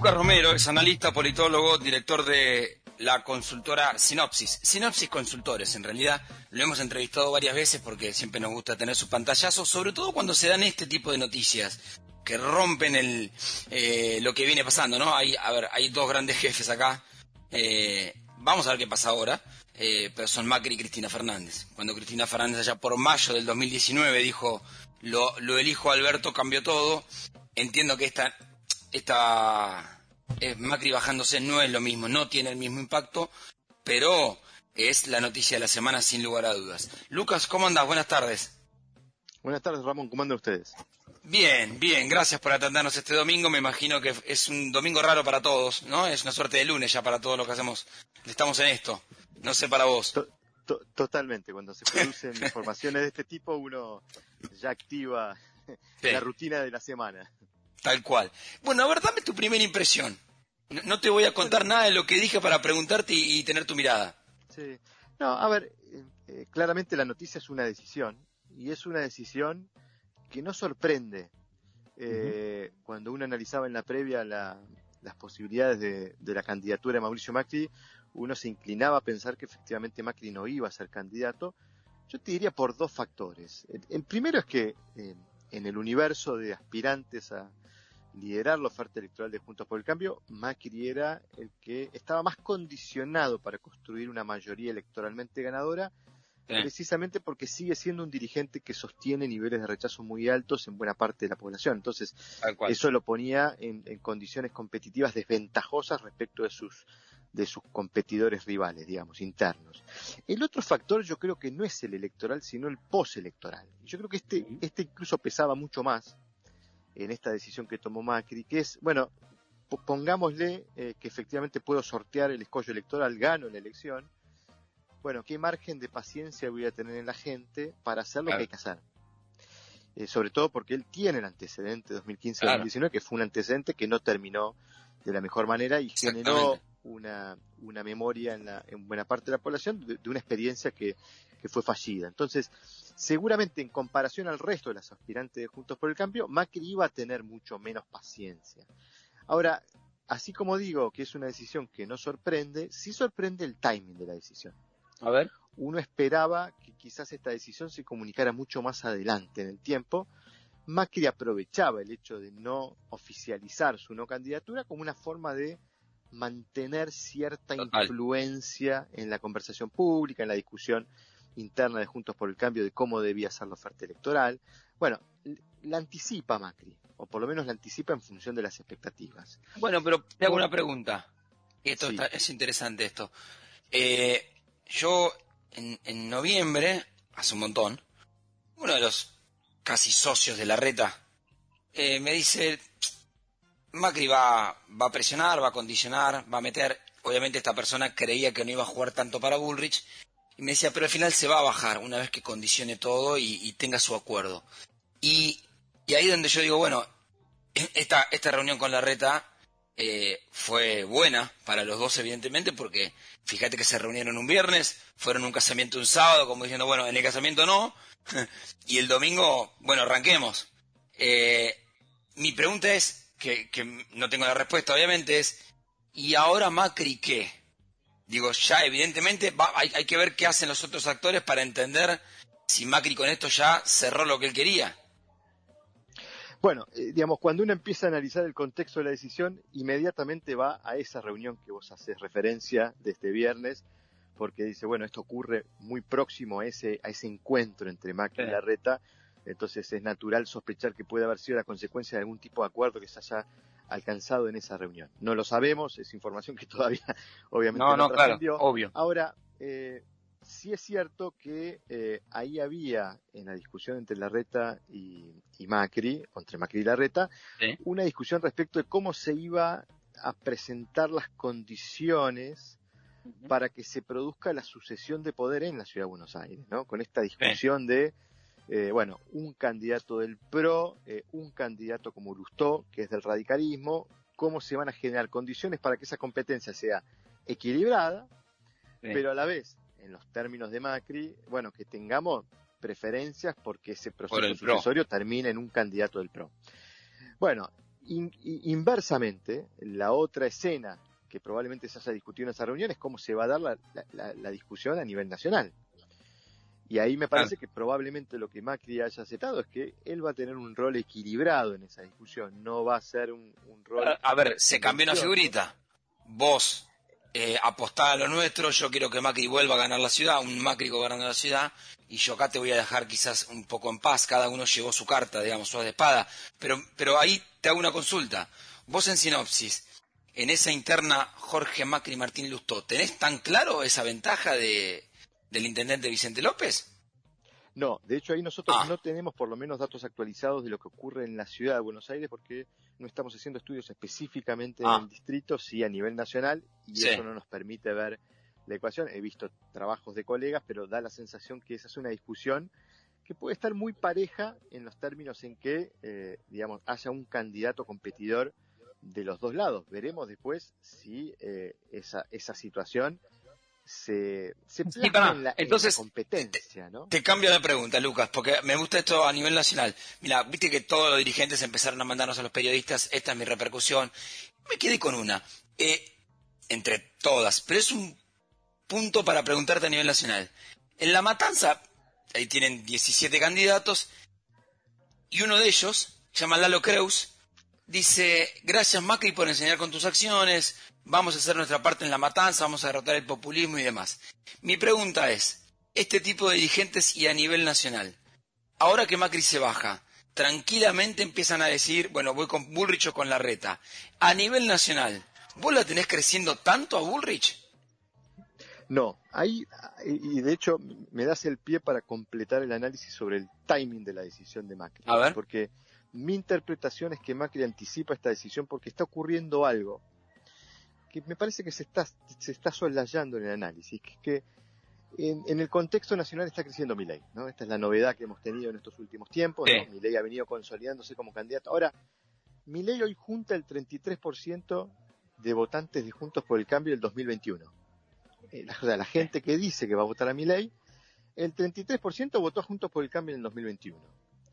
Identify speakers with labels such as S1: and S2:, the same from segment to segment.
S1: Lucas Romero es analista, politólogo, director de la consultora Sinopsis. Sinopsis Consultores, en realidad, lo hemos entrevistado varias veces porque siempre nos gusta tener su pantallazo, sobre todo cuando se dan este tipo de noticias que rompen el, eh, lo que viene pasando, ¿no? Hay, a ver, hay dos grandes jefes acá. Eh, vamos a ver qué pasa ahora. Eh, pero son Macri y Cristina Fernández. Cuando Cristina Fernández allá por mayo del 2019 dijo lo, lo elijo Alberto, cambió todo. Entiendo que esta, esta Macri bajándose no es lo mismo, no tiene el mismo impacto, pero es la noticia de la semana sin lugar a dudas. Lucas, ¿cómo andas? Buenas tardes.
S2: Buenas tardes, Ramón. ¿Cómo andan ustedes?
S1: Bien, bien. Gracias por atendernos este domingo. Me imagino que es un domingo raro para todos, ¿no? Es una suerte de lunes ya para todo lo que hacemos. Estamos en esto. No sé para vos.
S2: totalmente. Cuando se producen informaciones de este tipo, uno ya activa la rutina de la semana.
S1: Tal cual. Bueno, a ver, dame tu primera impresión. No, te voy a contar nada de lo que dije para preguntarte y, tener tu mirada.
S2: Sí. No, a ver, eh, eh, claramente la noticia es una decisión y es una decisión que no sorprende. Eh, cuando uno analizaba en la previa las posibilidades de, de, la candidatura de Mauricio Macri, uno se inclinaba a pensar que efectivamente Macri no iba a ser candidato. Yo te diría por dos factores. El, primero es que eh, en el universo de aspirantes a liderar la oferta electoral de Juntos por el Cambio, Macri era el que estaba más condicionado para construir una mayoría electoralmente ganadora, precisamente porque sigue siendo un dirigente que sostiene niveles de rechazo muy altos en buena parte de la población. Entonces, eso lo ponía en condiciones competitivas desventajosas respecto de sus de sus competidores rivales, digamos, internos. El otro factor yo creo que no es el electoral, sino el postelectoral. Yo creo que este, este incluso pesaba mucho más en esta decisión que tomó Macri, que es, bueno, pongámosle eh, que efectivamente puedo sortear el escollo electoral, gano la elección. Bueno, ¿qué margen de paciencia voy a tener en la gente para hacer lo que hay que hacer? Eh, sobre todo porque él tiene el antecedente 2015-2019, que fue un antecedente que no terminó de la mejor manera y generó una, una memoria en, la, en buena parte de la población de, una experiencia que, que, fue fallida. Entonces, seguramente en comparación al resto de las aspirantes de Juntos por el Cambio, Macri iba a tener mucho menos paciencia. Ahora, así como digo que es una decisión que no sorprende, sí sorprende el timing de la decisión.
S1: A ver.
S2: Uno esperaba que quizás esta decisión se comunicara mucho más adelante en el tiempo. Macri aprovechaba el hecho de no oficializar su no candidatura como una forma de mantener cierta influencia en la conversación pública, en la discusión interna de Juntos por el Cambio de cómo debía ser la oferta electoral. Bueno, la anticipa Macri, o por lo menos la anticipa en función de las expectativas.
S1: Bueno, pero te hago una pregunta. Esto es interesante esto. Eh, yo en, noviembre, hace un montón, uno de los casi socios de la reta eh, me dice, Macri va, va a presionar, va a condicionar, va a meter. Obviamente esta persona creía que no iba a jugar tanto para Bullrich. Y me decía, pero al final se va a bajar una vez que condicione todo y, tenga su acuerdo. Y, y ahí donde yo digo, bueno, esta, esta reunión con la reta eh, fue buena para los dos, evidentemente, porque fíjate que se reunieron un viernes, fueron un casamiento un sábado, como diciendo, bueno, en el casamiento no, y el domingo, bueno, arranquemos. Eh, mi pregunta es, que, no tengo la respuesta, obviamente, es, ¿y ahora Macri qué? Digo, ya evidentemente hay, hay, que ver qué hacen los otros actores para entender si Macri con esto ya cerró lo que él quería.
S2: Bueno, eh, digamos, cuando uno empieza a analizar el contexto de la decisión, inmediatamente va a esa reunión que vos haces referencia de este viernes, porque dice, bueno, esto ocurre muy próximo a ese, a ese encuentro entre Macri y Larreta, entonces es natural sospechar que puede haber sido la consecuencia de algún tipo de acuerdo que se haya alcanzado en esa reunión. No lo sabemos, es información que todavía obviamente
S1: no, no, claro, obvio.
S2: Ahora, eh, sí es cierto que eh, ahí había en la discusión entre Larreta y, y Macri, entre Macri y Larreta, una discusión respecto de cómo se iba a presentar las condiciones para que se produzca la sucesión de poder en la ciudad de Buenos Aires, ¿no? Con esta discusión de eh, bueno, un candidato del PRO, eh, un candidato como Lustó, que es del radicalismo, cómo se van a generar condiciones para que esa competencia sea equilibrada, pero a la vez, en los términos de Macri, bueno, que tengamos preferencias porque ese proceso sucesorio termine en un candidato del PRO. Bueno, inversamente, la otra escena que probablemente se haya discutido en esa reunión es cómo se va a dar la, discusión a nivel nacional. Y ahí me parece que probablemente lo que Macri haya aceptado es que él va a tener un rol equilibrado en esa discusión, no va a ser un, rol...
S1: A, ver, se cambió una figurita. Vos eh, apostá a lo nuestro, yo quiero que Macri vuelva a ganar la ciudad, un Macri gobernando la ciudad, y yo acá te voy a dejar quizás un poco en paz, cada uno llevó su carta, digamos, su de espada, pero, pero ahí te hago una consulta. Vos en sinopsis, en esa interna Jorge Macri Martín Lustó, ¿tenés tan claro esa ventaja de, del intendente Vicente López?
S2: No, de hecho ahí nosotros ah. no tenemos por lo menos datos actualizados de lo que ocurre en la ciudad de Buenos Aires porque no estamos haciendo estudios específicamente en ah. el distrito, sí a nivel nacional y eso no nos permite ver la ecuación. He visto trabajos de colegas, pero da la sensación que esa es una discusión que puede estar muy pareja en los términos en que, eh, digamos, haya un candidato competidor de los dos lados. Veremos después si eh, esa, esa situación se, se en, la, Entonces, competencia, ¿no?
S1: Te, cambio de pregunta, Lucas, porque me gusta esto a nivel nacional. Mira, viste que todos los dirigentes empezaron a mandarnos a los periodistas, esta es mi repercusión. Me quedé con una, eh, entre todas, pero es un punto para preguntarte a nivel nacional. En la matanza, ahí tienen 17 candidatos, y uno de ellos, se llama Lalo Creus, dice, gracias Macri por enseñar con tus acciones, vamos a hacer nuestra parte en la matanza, vamos a derrotar el populismo y demás. Mi pregunta es, este tipo de dirigentes y a nivel nacional, ahora que Macri se baja, tranquilamente empiezan a decir, bueno, voy con Bullrich o con Larreta. A nivel nacional, ¿vos la tenés creciendo tanto a Bullrich?
S2: No, ahí, y de hecho me das el pie para completar el análisis sobre el timing de la decisión de Macri.
S1: A ver.
S2: Porque mi interpretación es que Macri anticipa esta decisión porque está ocurriendo algo que me parece que se está, se está soslayando en el análisis, que es que en, el contexto nacional está creciendo Milei, ¿no? Esta es la novedad que hemos tenido en estos últimos tiempos, Milei ha venido consolidándose como candidato. Ahora, Milei hoy junta el 33% de votantes de Juntos por el Cambio del 2021. Eh, la, la gente que dice que va a votar a Milei, el 33% votó Juntos por el Cambio en el 2021.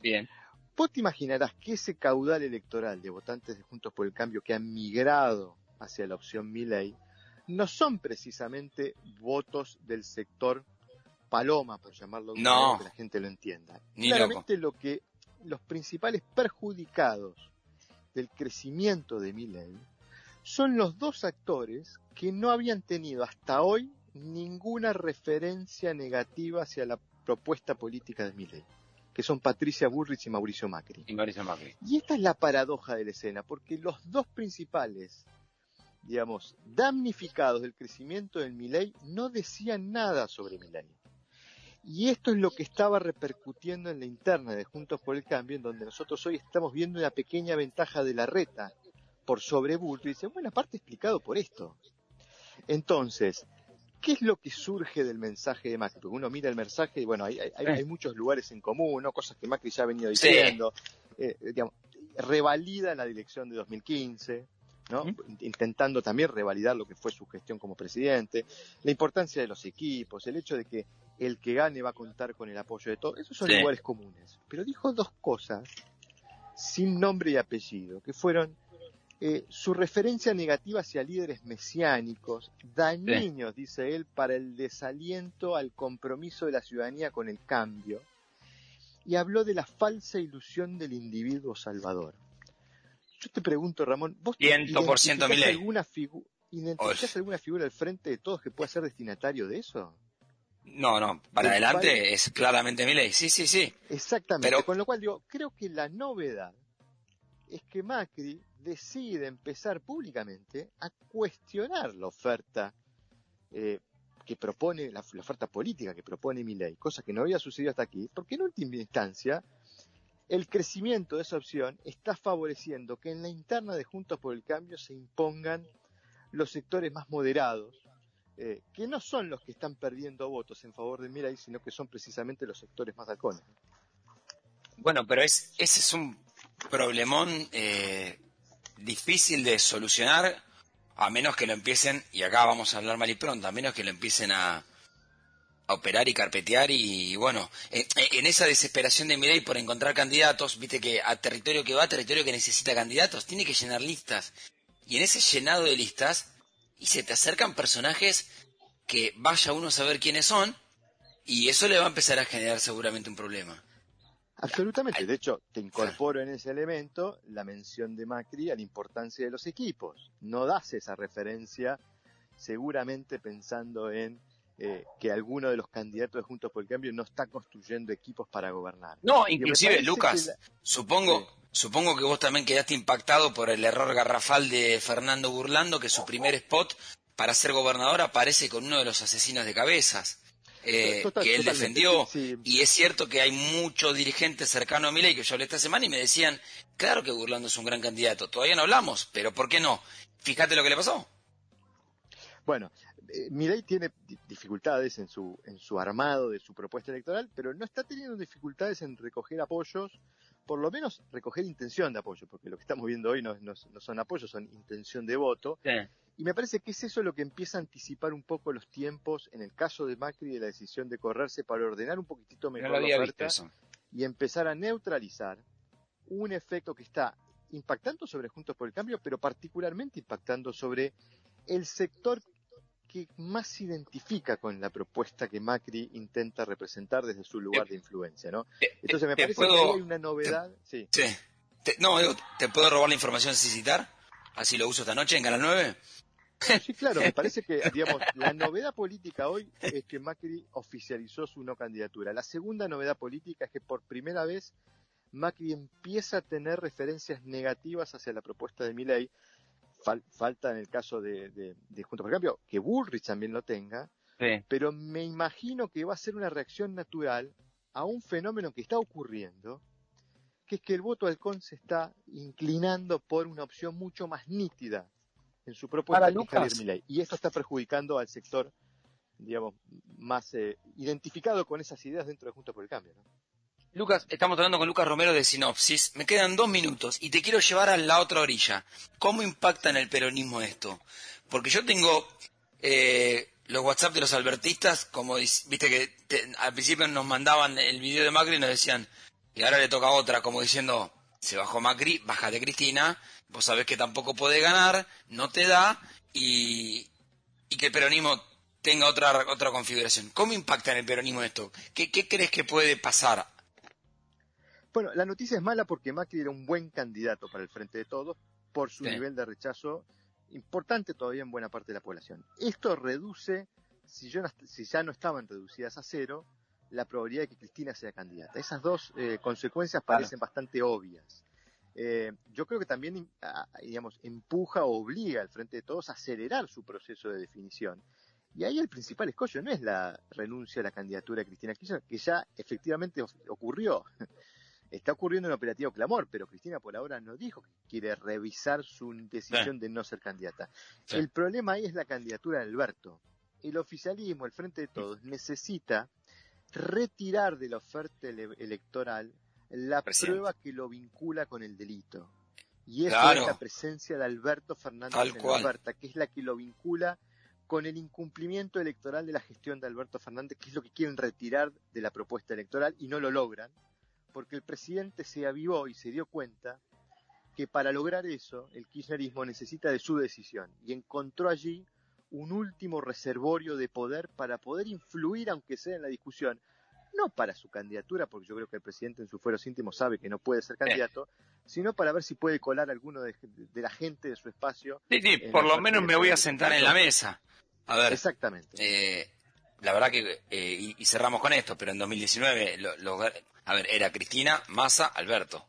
S1: Bien.
S2: Vos te imaginarás que ese caudal electoral de votantes de Juntos por el Cambio que han migrado hacia la opción Milley no son precisamente votos del sector paloma, por llamarlo
S1: no.
S2: que la gente lo entienda. Claramente lo que los principales perjudicados del crecimiento de Milley son los dos actores que no habían tenido hasta hoy ninguna referencia negativa hacia la propuesta política de Milley, que son Patricia Bullrich y Mauricio Macri.
S1: Y Mauricio Macri.
S2: Y esta es la paradoja de la escena, porque los dos principales digamos, damnificados del crecimiento del Milei no decían nada sobre Milei. Y esto es lo que estaba repercutiendo en la interna de Juntos por el Cambio, en donde nosotros hoy estamos viendo una pequeña ventaja de la reta por sobre Bulto. Y dicen, bueno, aparte explicado por esto. Entonces, ¿qué es lo que surge del mensaje de Macri? Porque uno mira el mensaje y bueno, hay, hay, muchos lugares en común, ¿no? cosas que Macri ya ha venido diciendo. Eh, digamos, revalida la dirección de 2015, intentando también revalidar lo que fue su gestión como presidente, la importancia de los equipos, el hecho de que el que gane va a contar con el apoyo de todos, esos son lugares comunes. Pero dijo dos cosas sin nombre y apellido, que fueron eh, su referencia negativa hacia líderes mesiánicos, dañinos, dice él, para el desaliento al compromiso de la ciudadanía con el cambio, y habló de la falsa ilusión del individuo salvador. Yo te pregunto, Ramón, ¿vos
S1: identificás
S2: alguna, alguna figura al frente de todos que pueda ser destinatario de eso?
S1: No, no, para adelante es claramente Milei, sí, sí, sí.
S2: Exactamente, con lo cual digo, creo que la novedad es que Macri decide empezar públicamente a cuestionar la oferta eh, que propone, la, oferta política que propone Milei, cosa que no había sucedido hasta aquí, porque en última instancia el crecimiento de esa opción está favoreciendo que en la interna de Juntos por el Cambio se impongan los sectores más moderados, eh, que no son los que están perdiendo votos en favor de Mirai, sino que son precisamente los sectores más halcones.
S1: Bueno, pero es, ese es un problemón eh, difícil de solucionar, a menos que lo empiecen, y acá vamos a hablar mal y pronto, a menos que lo empiecen a, a operar y carpetear y, bueno, en, esa desesperación de Milei por encontrar candidatos, viste que a territorio que va, a territorio que necesita candidatos, tiene que llenar listas. Y en ese llenado de listas, y se te acercan personajes que vaya uno a saber quiénes son, y eso le va a empezar a generar seguramente un problema.
S2: Absolutamente. De hecho, te incorporo en ese elemento la mención de Macri a la importancia de los equipos. No das esa referencia seguramente pensando en eh, que alguno de los candidatos de Juntos por el Cambio no está construyendo equipos para gobernar.
S1: No, inclusive, Lucas, supongo, supongo que vos también quedaste impactado por el error garrafal de Fernando Burlando, que su primer spot para ser gobernador aparece con uno de los asesinos de cabezas. Eh, que él defendió. Y es cierto que hay muchos dirigentes cercanos a Milei que yo hablé esta semana y me decían, claro que Burlando es un gran candidato. Todavía no hablamos, pero ¿por qué no? Fíjate lo que le pasó.
S2: Bueno, eh, Milei tiene dificultades en su, en su armado de su propuesta electoral, pero no está teniendo dificultades en recoger apoyos, por lo menos recoger intención de apoyo, porque lo que estamos viendo hoy no, no, son apoyos, son intención de voto. Y me parece que es eso lo que empieza a anticipar un poco los tiempos, en el caso de Macri, de la decisión de correrse para ordenar un poquitito mejor la oferta y empezar a neutralizar un efecto que está impactando sobre Juntos por el Cambio, pero particularmente impactando sobre el sector que más se identifica con la propuesta que Macri intenta representar desde su lugar de influencia, ¿no? Entonces me parece que hay una novedad. sí.
S1: no, ¿te puedo robar la información sin citar? Así lo uso esta noche en Canal 9.
S2: Sí, claro, me parece que, digamos, la novedad política hoy es que Macri oficializó su no candidatura. La segunda novedad política es que por primera vez Macri empieza a tener referencias negativas hacia la propuesta de Milei, falta en el caso de, de, Juntos por Cambio que Bullrich también lo tenga, pero me imagino que va a ser una reacción natural a un fenómeno que está ocurriendo, que es que el voto halcón se está inclinando por una opción mucho más nítida en su propuesta de Javier Milei. Y esto está perjudicando al sector, digamos, más eh, identificado con esas ideas dentro de Juntos por el Cambio. ¿no?
S1: Lucas, estamos hablando con Lucas Romero de Sinopsis. Me quedan dos minutos y te quiero llevar a la otra orilla. ¿Cómo impacta en el peronismo esto? Porque yo tengo eh, los WhatsApp de los albertistas, como viste que al principio nos mandaban el video de Macri y nos decían, y ahora le toca otra, como diciendo, se bajó Macri, bájate Cristina, vos sabés que tampoco puede ganar, no te da, y, y que el peronismo tenga otra, otra configuración. ¿Cómo impacta en el peronismo esto? ¿Qué, qué crees que puede pasar
S2: bueno, la noticia es mala porque Macri era un buen candidato para el Frente de Todos por su nivel de rechazo importante todavía en buena parte de la población. Esto reduce, si, ya no estaban reducidas a cero, la probabilidad de que Cristina sea candidata. Esas dos eh, consecuencias parecen bastante obvias. Eh, yo creo que también, digamos, empuja o obliga al Frente de Todos a acelerar su proceso de definición. Y ahí el principal escollo no es la renuncia a la candidatura de Cristina Kirchner, que ya efectivamente ocurrió está ocurriendo en operativo clamor, pero Cristina por ahora no dijo que quiere revisar su decisión de no ser candidata. El problema ahí es la candidatura de Alberto. El oficialismo, el Frente de Todos, necesita retirar de la oferta electoral la prueba que lo vincula con el delito. Y es la presencia de Alberto Fernández en la oferta, que es la que lo vincula con el incumplimiento electoral de la gestión de Alberto Fernández, que es lo que quieren retirar de la propuesta electoral y no lo logran porque el presidente se avivó y se dio cuenta que para lograr eso el kirchnerismo necesita de su decisión y encontró allí un último reservorio de poder para poder influir, aunque sea en la discusión, no para su candidatura, porque yo creo que el presidente en su fuero íntimo sabe que no puede ser candidato, sino para ver si puede colar alguno de, la gente de su espacio.
S1: Sí, sí, por lo menos me voy a sentar en la mesa. A ver.
S2: Exactamente.
S1: Eh, la verdad que, eh, y, cerramos con esto, pero en 2019, lo, a ver, era Cristina, Massa, Alberto.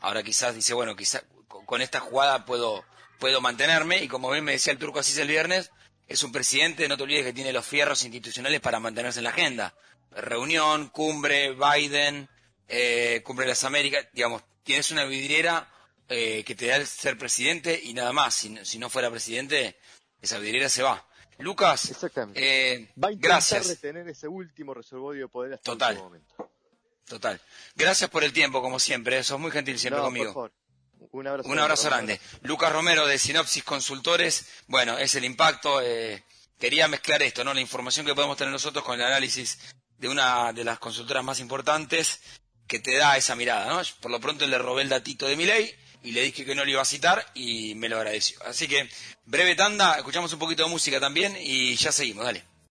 S1: Ahora quizás dice, bueno, quizás con esta jugada puedo, puedo mantenerme, y como bien me decía el turco Asís el viernes, es un presidente, no te olvides que tiene los fierros institucionales para mantenerse en la agenda. Reunión, cumbre, Biden, eh, cumbre de las Américas, digamos, tienes una vidriera eh, que te da el ser presidente y nada más. Si, si no fuera presidente, esa vidriera se va. Lucas, eh,
S2: Va a
S1: gracias.
S2: retener ese último reservorio de poder hasta Total. momento.
S1: Total. Gracias por el tiempo, como siempre. Sos muy gentil siempre conmigo.
S2: Un abrazo,
S1: Un abrazo grande. Lucas Romero de Sinopsis Consultores. Bueno, es el impacto. Eh, quería mezclar esto, ¿no? La información que podemos tener nosotros con el análisis de una de las consultoras más importantes que te da esa mirada, ¿no? Por lo pronto le robé el datito de mi ley y le dije que no le iba a citar y me lo agradeció. Así que breve tanda, escuchamos un poquito de música también y ya seguimos, dale.